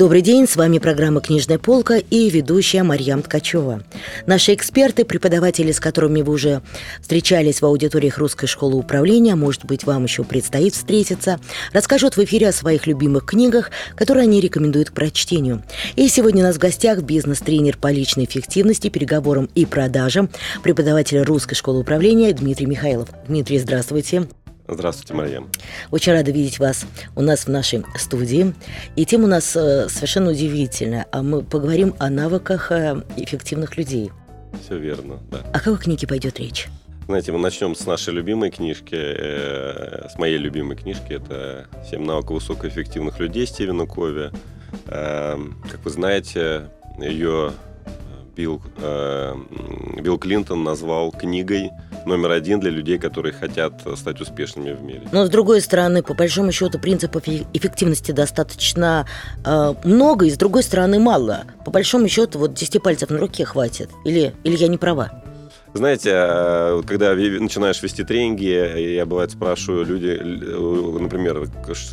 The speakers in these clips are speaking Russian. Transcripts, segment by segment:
Добрый день, с вами программа «Книжная полка» и ведущая Марьям Ткачева. Наши эксперты, преподаватели, с которыми вы уже встречались в аудиториях Русской школы управления, может быть, вам еще предстоит встретиться, расскажут в эфире о своих любимых книгах, которые они рекомендуют к прочтению. И сегодня у нас в гостях бизнес-тренер по личной эффективности, переговорам и продажам, преподаватель Русской школы управления Дмитрий Михайлов. Дмитрий, здравствуйте. Здравствуйте, Марья. Очень рада видеть вас у нас в нашей студии. И тема у нас э, совершенно удивительная. А мы поговорим о навыках э, эффективных людей. Все верно, да. О какой книге пойдет речь? Знаете, мы начнем с нашей любимой книжки, э, с моей любимой книжки. Это «Семь навыков высокоэффективных людей» Стивена Кови. Э, как вы знаете, ее Билл, э, Билл Клинтон назвал книгой номер один для людей, которые хотят стать успешными в мире. Но с другой стороны, по большому счету, принципов эффективности достаточно э, много, и с другой стороны мало. По большому счету, вот 10 пальцев на руке хватит. Или, или я не права? Знаете, э, когда начинаешь вести тренинги, я бывает спрашиваю люди, э, например,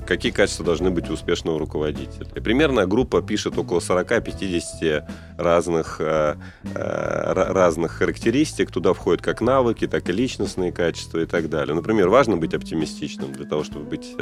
какие качества должны быть у успешного руководителя. И примерно группа пишет около 40-50 разных, э, разных характеристик. Туда входят как навыки, так и личностные качества и так далее. Например, важно быть оптимистичным для того, чтобы быть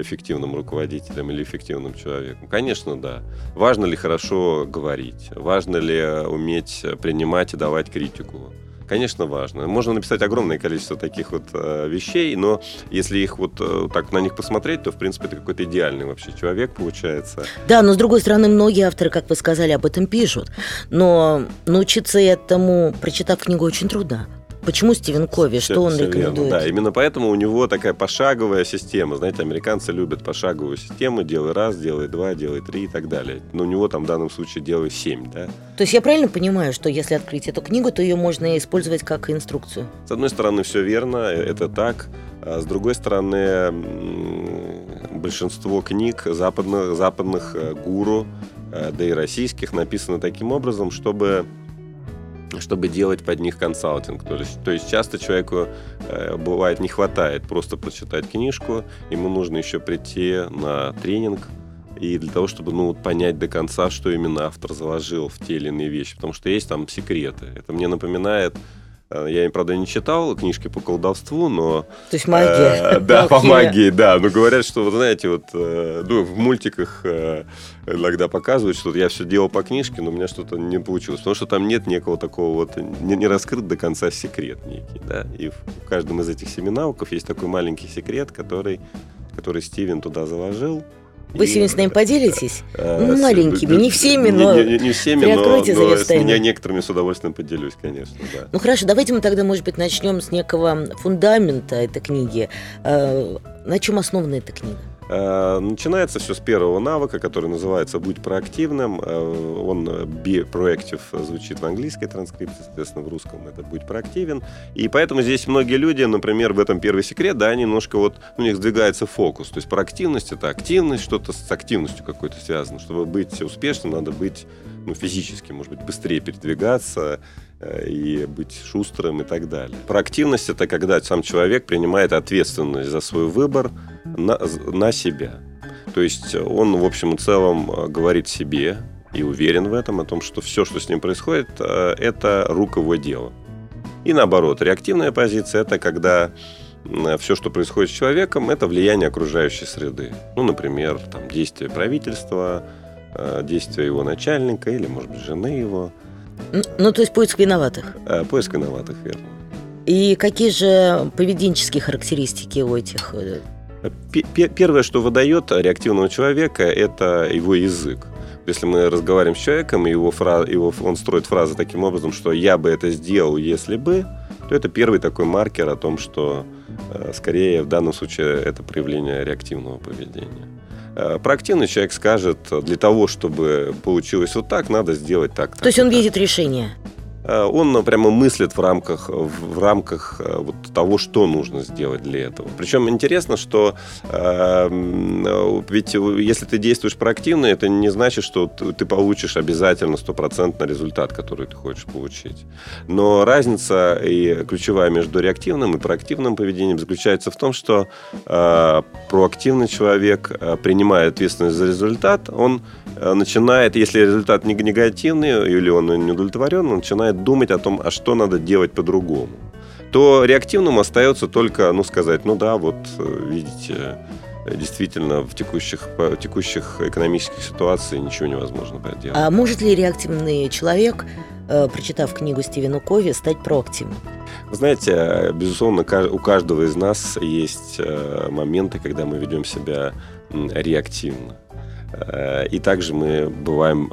эффективным руководителем или эффективным человеком? Конечно, да. Важно ли хорошо говорить? Важно ли уметь принимать и давать критику? Конечно, важно. Можно написать огромное количество таких вот э, вещей, но если их вот э, так на них посмотреть, то, в принципе, это какой-то идеальный вообще человек получается. Да, но с другой стороны, многие авторы, как вы сказали, об этом пишут. Но научиться этому, прочитав книгу, очень трудно. Почему Стивен Кови? Все, что он рекомендует? Верно, да, именно поэтому у него такая пошаговая система. Знаете, американцы любят пошаговую систему. Делай раз, делай два, делай три и так далее. Но у него там в данном случае делай семь, да? То есть я правильно понимаю, что если открыть эту книгу, то ее можно использовать как инструкцию? С одной стороны, все верно, это так. А с другой стороны, большинство книг западных, западных э, гуру, э, да и российских, написано таким образом, чтобы чтобы делать под них консалтинг. То есть, то есть часто человеку э, бывает не хватает просто прочитать книжку, ему нужно еще прийти на тренинг, и для того, чтобы ну, понять до конца, что именно автор заложил в те или иные вещи. Потому что есть там секреты. Это мне напоминает я, правда, не читал книжки по колдовству, но... То есть магия. Э, да, по магии, да. Но говорят, что, вот знаете, вот э, ну, в мультиках э, иногда показывают, что я все делал по книжке, но у меня что-то не получилось. Потому что там нет некого такого вот... Не, не раскрыт до конца секрет некий, да. И в каждом из этих семи навыков есть такой маленький секрет, который, который Стивен туда заложил. Вы сегодня с нами поделитесь? Ну, маленькими, не всеми, но не, не, не всеми, но, но с меня некоторыми с удовольствием поделюсь, конечно. Да. Ну хорошо, давайте мы тогда, может быть, начнем с некого фундамента этой книги. Э, на чем основана эта книга? Э, начинается все с первого навыка, который называется «Будь проактивным». Э, он be proactive звучит в английской транскрипции, соответственно, в русском это «Будь проактивен». И поэтому здесь многие люди, например, в этом первый секрет, да, немножко вот, у них сдвигается фокус. То есть проактивность – это активность, что-то с активностью какой-то связано. Чтобы быть успешным, надо быть ну, физически, может быть, быстрее передвигаться, Э, и быть шустрым и так далее. Проактивность – это когда сам человек принимает ответственность за свой выбор на, на себя. То есть он, в общем и целом, э, говорит себе и уверен в этом, о том, что все, что с ним происходит, э, это рук его дело. И наоборот, реактивная позиция – это когда все, что происходит с человеком, это влияние окружающей среды. Ну, например, там, действия правительства, действия его начальника или, может быть, жены его – ну, то есть поиск виноватых. А, поиск виноватых, верно. И какие же поведенческие характеристики у этих? Э, первое, что выдает реактивного человека, это его язык. Если мы разговариваем с человеком, и его фраз, его, он строит фразы таким образом, что «я бы это сделал, если бы», то это первый такой маркер о том, что э, скорее в данном случае это проявление реактивного поведения. Э, проактивный человек скажет, для того, чтобы получилось вот так, надо сделать так. То есть он видит решение? Э, он прямо мыслит в рамках, в рамках э, вот того, что нужно сделать для этого. Причем интересно, что э, ведь если ты действуешь проактивно, это не значит, что ты получишь обязательно стопроцентный результат, который ты хочешь получить. Но разница и ключевая между реактивным и проактивным поведением заключается в том, что э, проактивный человек э, принимая ответственность за результат, он начинает, если результат негативный или он не удовлетворен, он начинает думать о том, а что надо делать по-другому. То реактивным остается только, ну, сказать, ну да, вот, э, видите, действительно в текущих, в текущих экономических ситуациях ничего невозможно поделать. А может ли реактивный человек, прочитав книгу Стивена Кови, стать проактивным? знаете, безусловно, у каждого из нас есть моменты, когда мы ведем себя реактивно. Э, и также мы бываем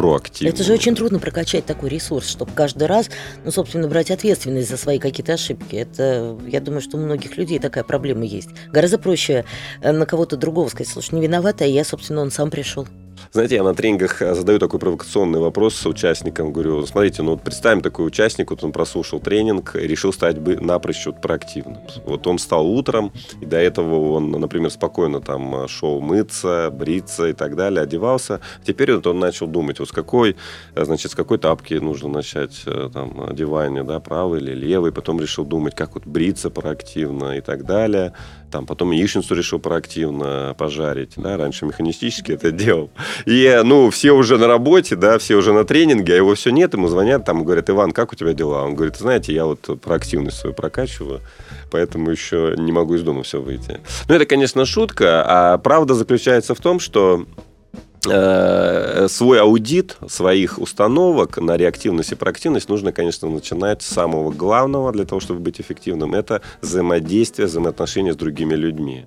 проактивны. Это же очень трудно прокачать такой ресурс, чтобы каждый раз, ну, собственно, брать ответственность за свои какие-то ошибки. Это, я думаю, что у многих людей такая проблема есть. Гораздо проще э, на кого-то другого сказать, слушай, не виновата, а я, собственно, он сам пришел. Знаете, я на тренингах э, задаю такой провокационный вопрос участникам. Говорю, смотрите, ну вот представим такой участник, вот он прослушал тренинг решил стать бы напрочь вот проактивным. Вот он встал утром, и до этого он, например, спокойно там э, шел мыться, бриться и так далее, одевался. Теперь вот он начал думать, вот с какой, э, значит, с какой тапки нужно начать там одевание, да, правый или левый. Потом решил думать, как вот бриться проактивно и так далее. Там потом яичницу решил проактивно пожарить, да, раньше механистически это делал. И, ну, все уже на работе, да, все уже на тренинге, а его все нет, ему звонят, там, говорят, Иван, как у тебя дела? Он говорит, знаете, я вот проактивность свою прокачиваю, поэтому еще не могу из дома все выйти. Ну, это, конечно, шутка, а правда заключается в том, что свой аудит своих установок на реактивность и проактивность нужно, конечно, начинать с самого главного для того, чтобы быть эффективным. Это взаимодействие, взаимоотношения с другими людьми.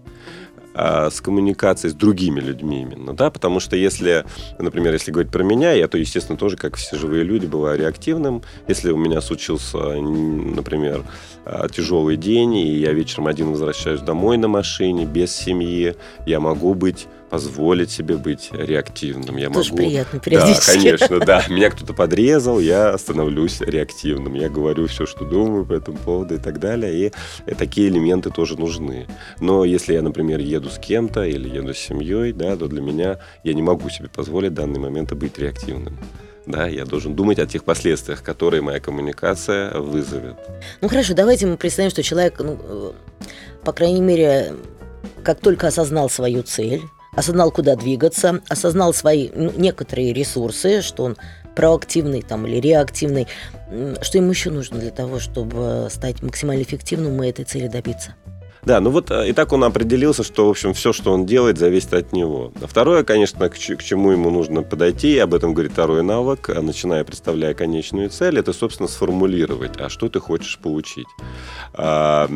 А, с коммуникацией с другими людьми именно, да, потому что если, например, если говорить про меня, я то, естественно, тоже, как все живые люди, бываю реактивным. Если у меня случился, например, а, тяжелый день, и я вечером один возвращаюсь домой на машине, без семьи, я могу быть позволить себе быть реактивным. Я Тоже могу... приятно периодически. Да, конечно, да. Меня кто-то подрезал, я становлюсь реактивным. Я говорю все, что думаю по этому поводу и так далее. И такие элементы тоже нужны. Но если я, например, еду с кем-то или еду с семьей, да, то для меня я не могу себе позволить в данный момент быть реактивным да, я должен думать о тех последствиях, которые моя коммуникация вызовет. Ну хорошо, давайте мы представим, что человек, ну, э, по крайней мере, как только осознал свою цель, осознал, куда двигаться, осознал свои ну, некоторые ресурсы, что он проактивный там, или реактивный, что ему еще нужно для того, чтобы стать максимально эффективным и этой цели добиться? Да, ну вот э, и так он определился, что, в общем, все, что он делает, зависит от него. А второе, конечно, к, чему ему нужно подойти, об этом говорит второй навык, а начиная представляя конечную цель, это, собственно, сформулировать, а что ты хочешь получить. А,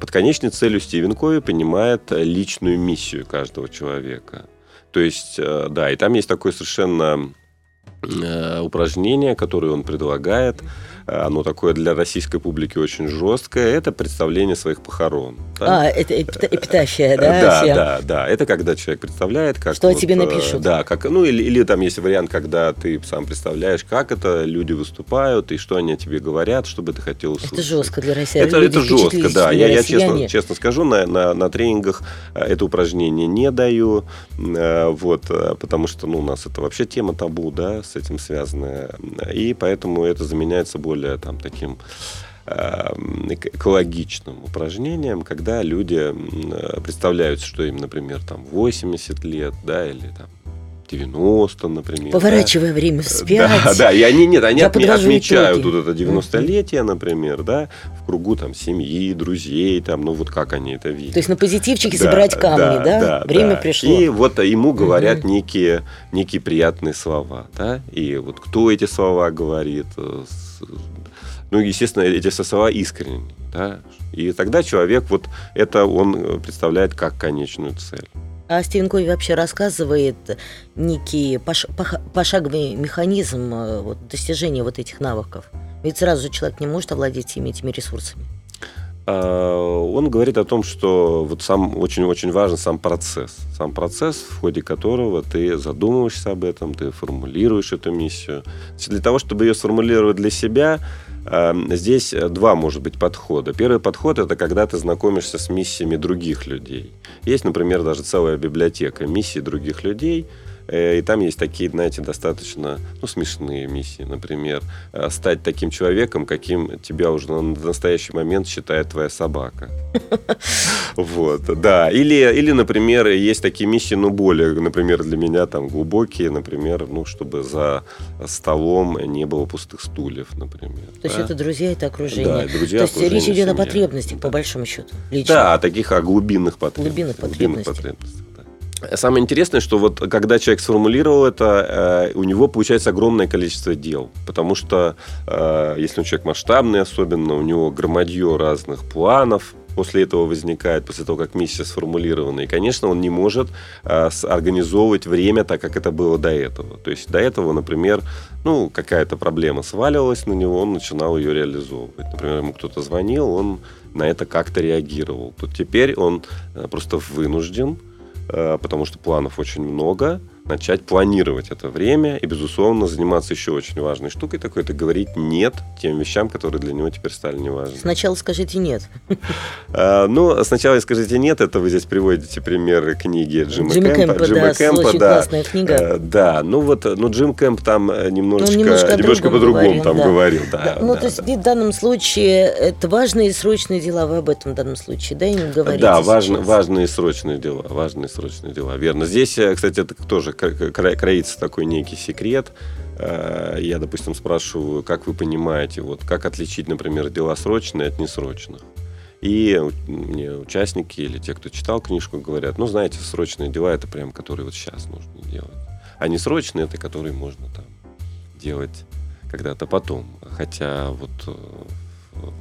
под конечной целью Стивен Кови понимает личную миссию каждого человека. То есть, э, да, и там есть такое совершенно э, упражнение, которое он предлагает – оно такое для российской публики очень жесткое, это представление своих похорон. Да? А, это эпитафия, да? Да, всем? да, да. Это когда человек представляет, как... Что вот, о тебе напишут. Да, как, ну или, или там есть вариант, когда ты сам представляешь, как это люди выступают и что они о тебе говорят, что бы ты хотел услышать. Это жестко для России. Это, это жестко, да. Я, я честно, честно скажу, на, на, на тренингах э, это упражнение не даю, э, вот, э, потому что ну, у нас это вообще тема табу, да, с этим связанная. И поэтому это заменяет собой более там таким эм, экологичным упражнением, когда люди представляют, что им, например, там 80 лет, да, или там 90, например. Поворачивая да? время вспять. Да, да, и они, нет, они отме- отмечают итоги. вот это 90-летие, например, да, в кругу там семьи, друзей, там, ну вот как они это видят. То есть на позитивчике да, собирать камни, да? да? да время да. пришло. И вот ему говорят угу. некие, некие приятные слова, да, и вот кто эти слова говорит, э, ну, естественно, эти слова искренние, да, и тогда человек вот это он представляет как конечную цель. А Стивен Кови вообще рассказывает некий пош, пошаговый механизм э, вот, достижения вот этих навыков. Ведь сразу же человек не может овладеть всеми этими ресурсами. А, он говорит о том, что вот сам очень-очень важен сам процесс. Сам процесс, в ходе которого ты задумываешься об этом, ты формулируешь эту миссию. Для того, чтобы ее сформулировать для себя, Эм, здесь э, два, может быть, подхода. Первый подход – это когда ты знакомишься с миссиями других людей. Есть, например, даже целая библиотека миссий других людей – Э, и там есть такие, знаете, достаточно ну, смешные миссии. Например, э, стать таким человеком, каким тебя уже на настоящий момент считает твоя собака. Вот, да. Или, или, например, есть такие миссии, ну, более, например, для меня там глубокие, например, ну, чтобы за столом не было пустых стульев, например. То есть это друзья, это окружение. Да, друзья, То есть речь идет о потребностях, по большому счету. Да, о таких, о глубинных потребностях. Глубинных потребностях. Самое интересное, что вот когда человек сформулировал это, э, у него получается огромное количество дел. Потому что э, если он человек масштабный особенно, у него громадье разных планов, после этого возникает, после того, как миссия сформулирована. И, конечно, он не может э, организовывать время так, как это было до этого. То есть до этого, например, ну, какая-то проблема сваливалась на него, он начинал ее реализовывать. Например, ему кто-то звонил, он на это как-то реагировал. Тут теперь он просто вынужден Э, потому что планов очень много, начать планировать это время и, безусловно, заниматься еще очень важной штукой такой, это говорить «нет» тем вещам, которые для него теперь стали неважны. Сначала скажите «нет». А, ну, сначала скажите «нет», это вы здесь приводите примеры книги Джима, Джима Кэмпа. Кэмпа, Джима да, Кэмпа, очень да. классная книга. Э, да, ну вот, ну Джим Кэмп там э, немножечко, ну, немножко, немножко по-другому там да. говорил. Да, да. Ну, да, то есть да. в данном случае это важные и сроочные дела, вы об этом в данном случае, да, им говорите Да, важно, важные и срочные дела, важные и срочные дела, верно. Здесь, кстати, это тоже кроится такой некий секрет. Э, я, допустим, спрашиваю, как вы понимаете, вот как отличить, например, дела срочные от несрочных. И мне участники или те, кто читал книжку, говорят, ну, знаете, срочные дела это прям, которые вот сейчас нужно делать. А несрочные это которые можно там делать когда-то потом. Хотя вот э,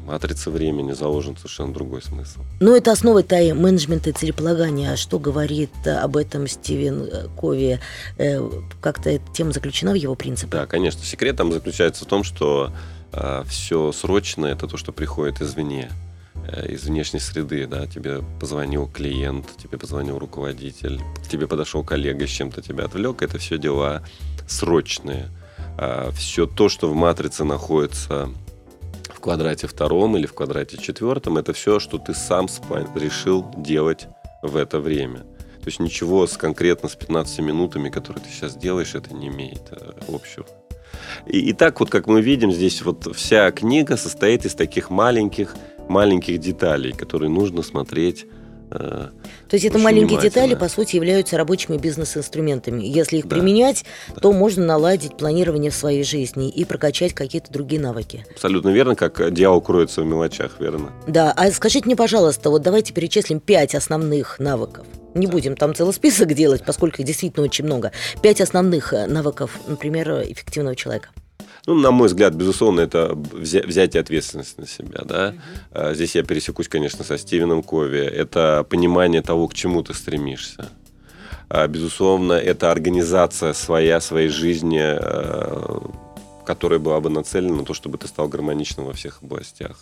матрице времени заложен совершенно другой смысл. Но это основа тайм-менеджмента и целеполагания. А что говорит об этом Стивен э, Кови? Э, как-то эта тема заключена в его принципах? Да, конечно. Секрет там заключается в том, что э, все срочное – это то, что приходит извне э, из внешней среды, да, тебе позвонил клиент, тебе позвонил руководитель, тебе подошел коллега с чем-то тебя отвлек, это все дела срочные. А все то, что в матрице находится квадрате втором или в квадрате четвертом, это все, что ты сам решил делать в это время. То есть ничего с конкретно с 15 минутами, которые ты сейчас делаешь, это не имеет э, общего. И, и так вот, как мы видим, здесь вот вся книга состоит из таких маленьких, маленьких деталей, которые нужно смотреть то есть это маленькие детали, по сути, являются рабочими бизнес-инструментами. Если их да. применять, да. то можно наладить планирование в своей жизни и прокачать какие-то другие навыки. Абсолютно верно, как дьявол кроется в мелочах, верно. Да, а скажите мне, пожалуйста, вот давайте перечислим пять основных навыков. Не будем там целый список делать, поскольку их действительно очень много. Пять основных э, навыков, например, эффективного человека. Ну, на мой взгляд, безусловно, это взятие ответственности на себя. Да? Mm-hmm. Здесь я пересекусь, конечно, со Стивеном Кови. Это понимание того, к чему ты стремишься. А, безусловно, это организация своя, своей жизни, э, которая была бы нацелена на то, чтобы ты стал гармоничным во всех областях.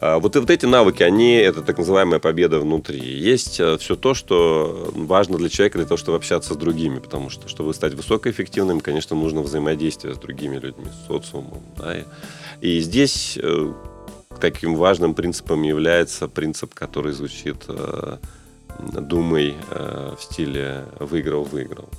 А, вот, вот эти навыки, они, это так называемая победа внутри. Есть э, все то, что важно для человека для того, чтобы общаться с другими, потому что, чтобы стать высокоэффективным, конечно, нужно взаимодействие с другими людьми, с социумом. Да? И здесь э, таким важным принципом является принцип, который звучит э, «думай» в стиле «выиграл-выиграл».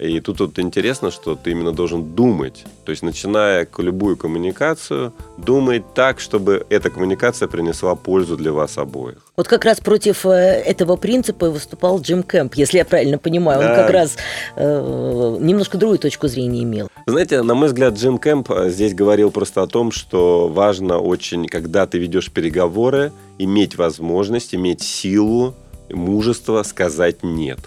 И тут вот интересно, что ты именно должен думать. То есть, начиная любую коммуникацию, думать так, чтобы эта коммуникация принесла пользу для вас обоих. Вот как раз против э, этого принципа выступал Джим Кэмп, если я правильно понимаю. Да. Он как раз э, немножко другую точку зрения имел. Знаете, на мой взгляд, Джим Кэмп э, здесь говорил просто о том, что важно очень, когда ты ведешь переговоры, иметь возможность, иметь силу, мужество сказать «нет».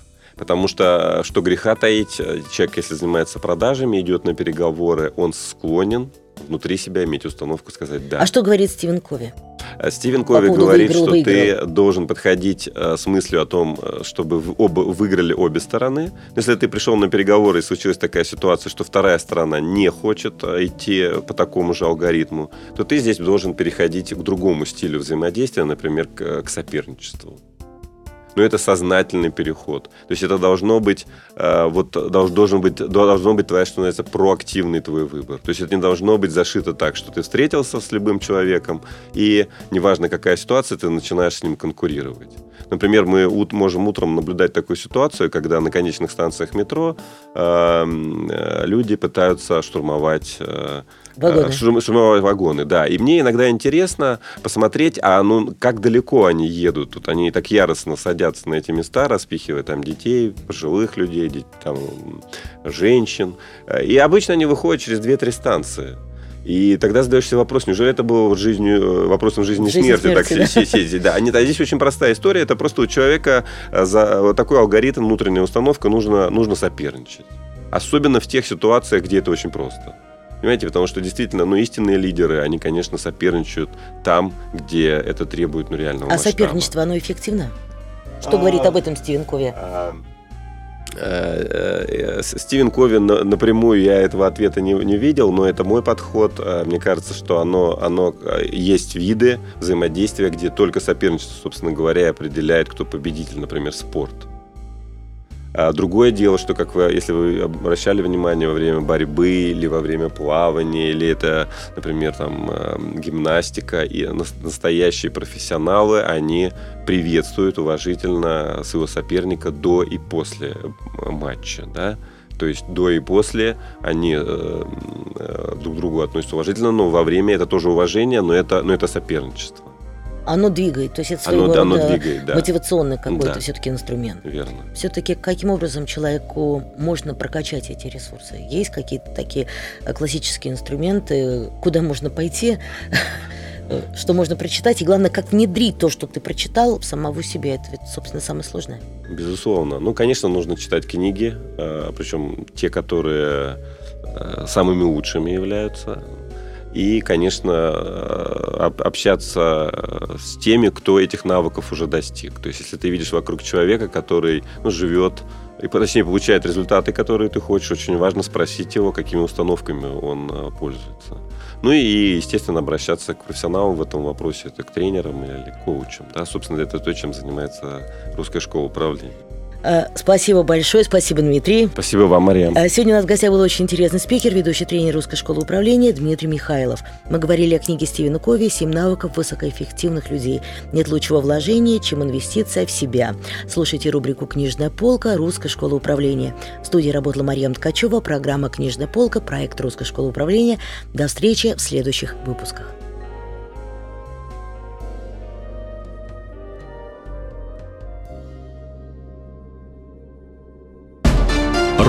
Потому что, что греха таить, человек, если занимается продажами, идет на переговоры, он склонен внутри себя иметь установку сказать «да». А что говорит Стивен Кови? Стивен Кови говорит, что выиграл. ты должен подходить с мыслью о том, чтобы оба выиграли обе стороны. Если ты пришел на переговоры и случилась такая ситуация, что вторая сторона не хочет идти по такому же алгоритму, то ты здесь должен переходить к другому стилю взаимодействия, например, к, к соперничеству но это сознательный переход. То есть это должно быть, э, вот должен быть, должно быть твоя, что называется, проактивный твой выбор. То есть это не должно быть зашито так, что ты встретился с любым человеком, и неважно какая ситуация, ты начинаешь с ним конкурировать. Например, мы можем утром наблюдать такую ситуацию, когда на конечных станциях метро эм, э, люди пытаются штурмовать э, Вагоны. Шум, шумовые вагоны, да. И мне иногда интересно посмотреть, а ну как далеко они едут. Тут они так яростно садятся на эти места, распихивая там детей, пожилых людей, там, женщин. И обычно они выходят через 2-3 станции. И тогда задаешься вопрос, неужели это было жизнью, вопросом жизни и смерти, смерти, так да? сидеть? Да, нет, а здесь очень простая история. Это просто у человека за вот такой алгоритм, внутренняя установка, нужно, нужно соперничать. Особенно в тех ситуациях, где это очень просто. Понимаете, потому что действительно, ну, истинные лидеры, они, конечно, соперничают там, где это требует ну, реального А масштаба. соперничество, оно эффективно? Что а, говорит об этом Стивен Кови? А, э, э, Стивен Кови напрямую я этого ответа не, не видел, но это мой подход. Э, мне кажется, что оно, оно есть виды взаимодействия, где только соперничество, собственно говоря, определяет, кто победитель, например, спорт. А другое дело, что, как вы, если вы обращали внимание во время борьбы или во время плавания, или это, например, там, эм, гимнастика, и настоящие профессионалы, они приветствуют уважительно своего соперника до и после э, матча, да, то есть до и после они э, э, друг к другу относятся уважительно, но во время это тоже уважение, но это, но это соперничество оно двигает, то есть это своего оно, рода оно двигает, да. мотивационный какой-то да. все-таки инструмент. Верно. Все-таки каким образом человеку можно прокачать эти ресурсы? Есть какие-то такие э, классические инструменты, куда можно пойти, что можно прочитать, и главное, как внедрить то, что ты прочитал, в самого себя. Это ведь, собственно, самое сложное. Безусловно. Ну, конечно, нужно читать книги, э, причем те, которые э, самыми лучшими являются и, конечно, э, общаться э, с теми, кто этих навыков уже достиг. То есть, если ты видишь вокруг человека, который ну, живет и, точнее, получает результаты, которые ты хочешь, очень важно спросить его, какими установками он э, пользуется. Ну и, естественно, обращаться к профессионалам в этом вопросе, это к тренерам или коучам. Да? Собственно, это то, чем занимается Русская школа управления. Э, спасибо большое, спасибо, Дмитрий. Спасибо вам, Мария. Э, сегодня у нас в гостях был очень интересный спикер, ведущий тренер Русской школы управления Дмитрий Михайлов. Мы говорили о книге Стивена Кови «Семь навыков высокоэффективных людей». Нет лучшего вложения, чем инвестиция в себя. Слушайте рубрику «Книжная полка. Русской школы управления». В студии работала Мария Ткачева, программа «Книжная полка», проект Русской школы управления. До встречи в следующих выпусках.